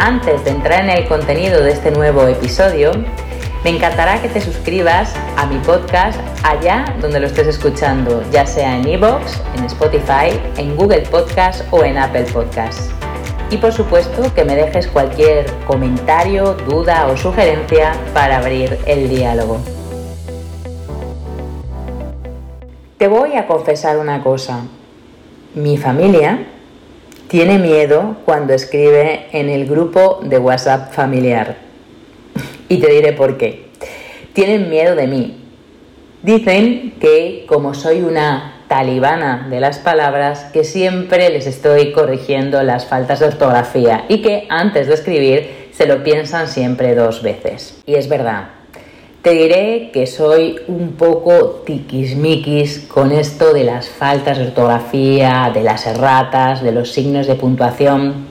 Antes de entrar en el contenido de este nuevo episodio, me encantará que te suscribas a mi podcast allá donde lo estés escuchando, ya sea en iVoox, en Spotify, en Google Podcast o en Apple Podcast. Y por supuesto que me dejes cualquier comentario, duda o sugerencia para abrir el diálogo. Te voy a confesar una cosa. Mi familia tiene miedo cuando escribe en el grupo de WhatsApp familiar. Y te diré por qué. Tienen miedo de mí. Dicen que como soy una talibana de las palabras, que siempre les estoy corrigiendo las faltas de ortografía y que antes de escribir se lo piensan siempre dos veces. Y es verdad, te diré que soy un poco tiquismiquis con esto de las faltas de ortografía, de las erratas, de los signos de puntuación.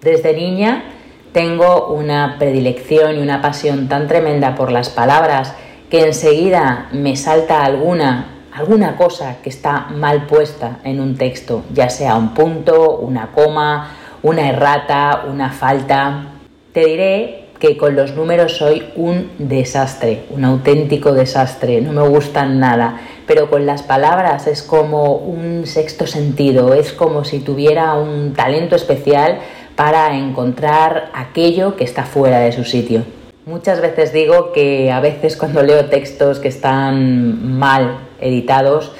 Desde niña tengo una predilección y una pasión tan tremenda por las palabras que enseguida me salta alguna, alguna cosa que está mal puesta en un texto, ya sea un punto, una coma, una errata, una falta. Te diré que con los números soy un desastre, un auténtico desastre, no me gustan nada, pero con las palabras es como un sexto sentido, es como si tuviera un talento especial para encontrar aquello que está fuera de su sitio. Muchas veces digo que a veces cuando leo textos que están mal editados,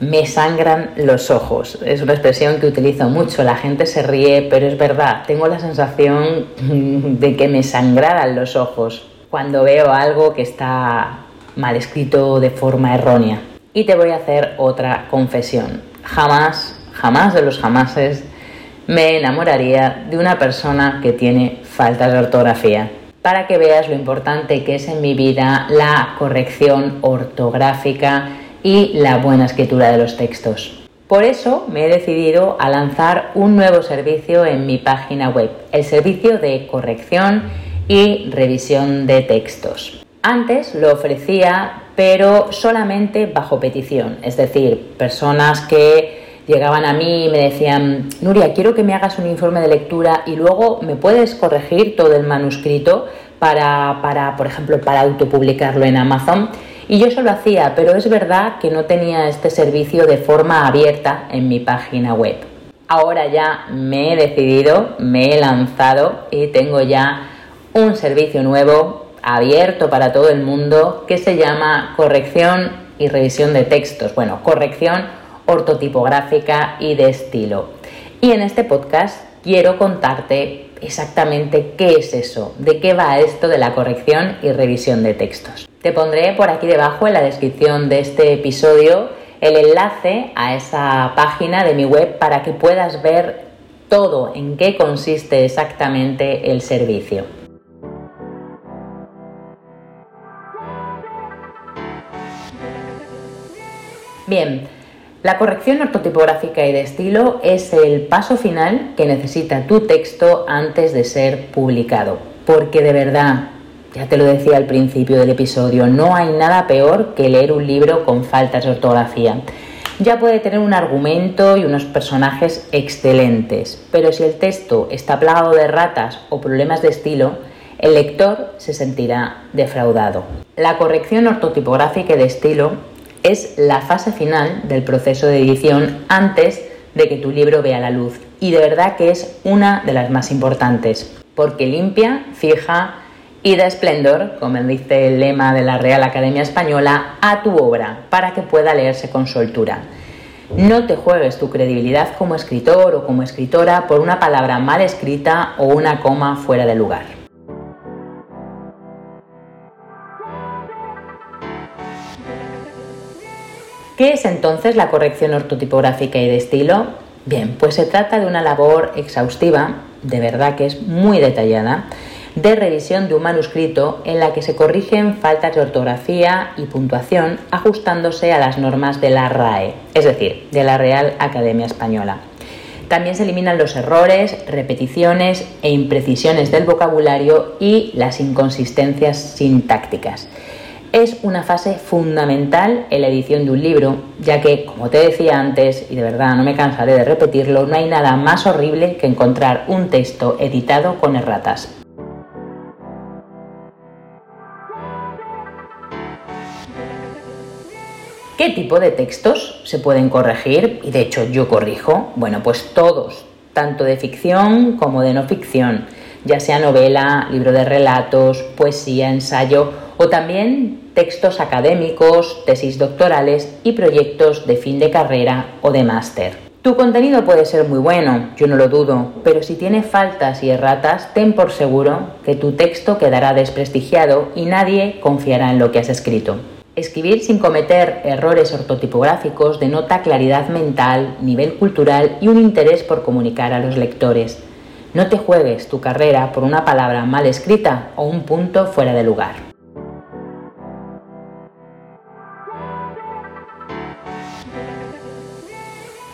me sangran los ojos. Es una expresión que utilizo mucho, la gente se ríe, pero es verdad, tengo la sensación de que me sangraran los ojos cuando veo algo que está mal escrito de forma errónea. Y te voy a hacer otra confesión. Jamás, jamás de los jamases me enamoraría de una persona que tiene faltas de ortografía. Para que veas lo importante que es en mi vida la corrección ortográfica y la buena escritura de los textos. Por eso me he decidido a lanzar un nuevo servicio en mi página web, el servicio de corrección y revisión de textos. Antes lo ofrecía, pero solamente bajo petición, es decir, personas que llegaban a mí y me decían, Nuria, quiero que me hagas un informe de lectura y luego me puedes corregir todo el manuscrito para, para por ejemplo, para autopublicarlo en Amazon. Y yo eso lo hacía, pero es verdad que no tenía este servicio de forma abierta en mi página web. Ahora ya me he decidido, me he lanzado y tengo ya un servicio nuevo abierto para todo el mundo que se llama corrección y revisión de textos. Bueno, corrección ortotipográfica y de estilo. Y en este podcast quiero contarte exactamente qué es eso, de qué va esto de la corrección y revisión de textos. Te pondré por aquí debajo en la descripción de este episodio el enlace a esa página de mi web para que puedas ver todo en qué consiste exactamente el servicio. Bien, la corrección ortotipográfica y de estilo es el paso final que necesita tu texto antes de ser publicado, porque de verdad ya te lo decía al principio del episodio, no hay nada peor que leer un libro con faltas de ortografía. Ya puede tener un argumento y unos personajes excelentes, pero si el texto está plagado de ratas o problemas de estilo, el lector se sentirá defraudado. La corrección ortotipográfica y de estilo es la fase final del proceso de edición antes de que tu libro vea la luz y de verdad que es una de las más importantes porque limpia, fija, y da esplendor, como dice el lema de la Real Academia Española, a tu obra para que pueda leerse con soltura. No te juegues tu credibilidad como escritor o como escritora por una palabra mal escrita o una coma fuera de lugar. ¿Qué es entonces la corrección ortotipográfica y de estilo? Bien, pues se trata de una labor exhaustiva, de verdad que es muy detallada, de revisión de un manuscrito en la que se corrigen faltas de ortografía y puntuación ajustándose a las normas de la RAE, es decir, de la Real Academia Española. También se eliminan los errores, repeticiones e imprecisiones del vocabulario y las inconsistencias sintácticas. Es una fase fundamental en la edición de un libro, ya que, como te decía antes, y de verdad no me cansaré de repetirlo, no hay nada más horrible que encontrar un texto editado con erratas. ¿Qué tipo de textos se pueden corregir? Y de hecho yo corrijo. Bueno, pues todos, tanto de ficción como de no ficción, ya sea novela, libro de relatos, poesía, ensayo o también textos académicos, tesis doctorales y proyectos de fin de carrera o de máster. Tu contenido puede ser muy bueno, yo no lo dudo, pero si tiene faltas y erratas, ten por seguro que tu texto quedará desprestigiado y nadie confiará en lo que has escrito. Escribir sin cometer errores ortotipográficos denota claridad mental, nivel cultural y un interés por comunicar a los lectores. No te juegues tu carrera por una palabra mal escrita o un punto fuera de lugar.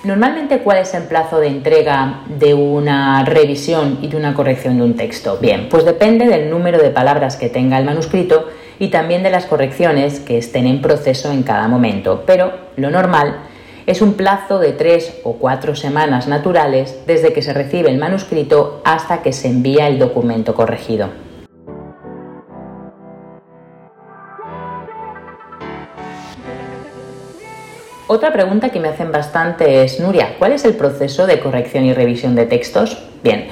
Normalmente, ¿cuál es el plazo de entrega de una revisión y de una corrección de un texto? Bien, pues depende del número de palabras que tenga el manuscrito y también de las correcciones que estén en proceso en cada momento, pero lo normal es un plazo de tres o cuatro semanas naturales desde que se recibe el manuscrito hasta que se envía el documento corregido. Otra pregunta que me hacen bastante es, Nuria, ¿cuál es el proceso de corrección y revisión de textos? Bien,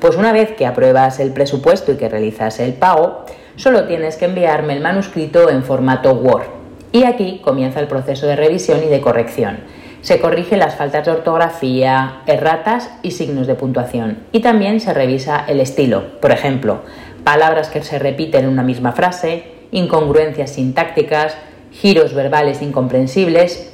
pues una vez que apruebas el presupuesto y que realizas el pago, solo tienes que enviarme el manuscrito en formato Word. Y aquí comienza el proceso de revisión y de corrección. Se corrigen las faltas de ortografía, erratas y signos de puntuación. Y también se revisa el estilo. Por ejemplo, palabras que se repiten en una misma frase, incongruencias sintácticas, giros verbales incomprensibles.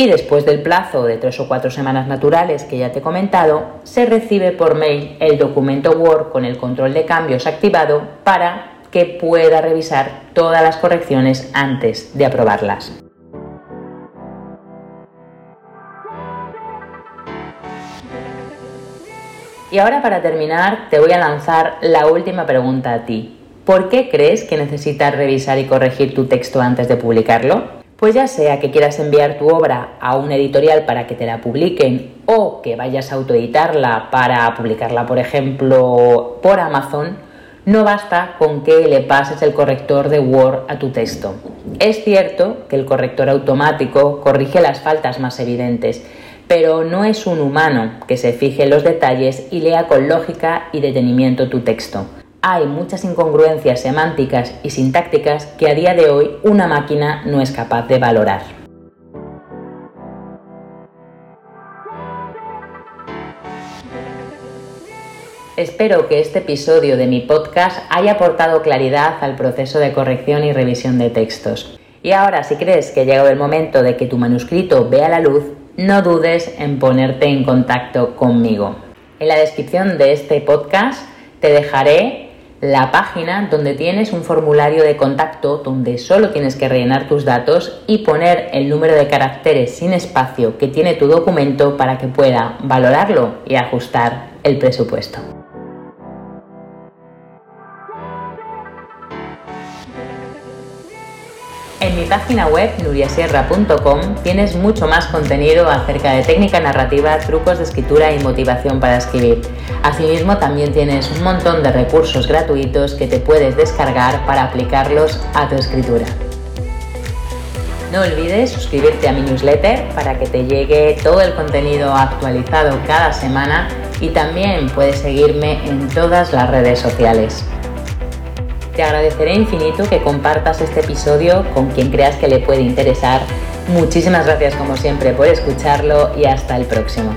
Y después del plazo de tres o cuatro semanas naturales que ya te he comentado, se recibe por mail el documento Word con el control de cambios activado para que pueda revisar todas las correcciones antes de aprobarlas. Y ahora para terminar te voy a lanzar la última pregunta a ti. ¿Por qué crees que necesitas revisar y corregir tu texto antes de publicarlo? Pues ya sea que quieras enviar tu obra a un editorial para que te la publiquen o que vayas a autoeditarla para publicarla, por ejemplo, por Amazon, no basta con que le pases el corrector de Word a tu texto. Es cierto que el corrector automático corrige las faltas más evidentes, pero no es un humano que se fije en los detalles y lea con lógica y detenimiento tu texto. Hay muchas incongruencias semánticas y sintácticas que a día de hoy una máquina no es capaz de valorar. Espero que este episodio de mi podcast haya aportado claridad al proceso de corrección y revisión de textos. Y ahora, si crees que ha llegado el momento de que tu manuscrito vea la luz, no dudes en ponerte en contacto conmigo. En la descripción de este podcast te dejaré la página donde tienes un formulario de contacto donde solo tienes que rellenar tus datos y poner el número de caracteres sin espacio que tiene tu documento para que pueda valorarlo y ajustar el presupuesto. En mi página web nuriasierra.com tienes mucho más contenido acerca de técnica narrativa, trucos de escritura y motivación para escribir. Asimismo también tienes un montón de recursos gratuitos que te puedes descargar para aplicarlos a tu escritura. No olvides suscribirte a mi newsletter para que te llegue todo el contenido actualizado cada semana y también puedes seguirme en todas las redes sociales. Te agradeceré infinito que compartas este episodio con quien creas que le puede interesar. Muchísimas gracias como siempre por escucharlo y hasta el próximo.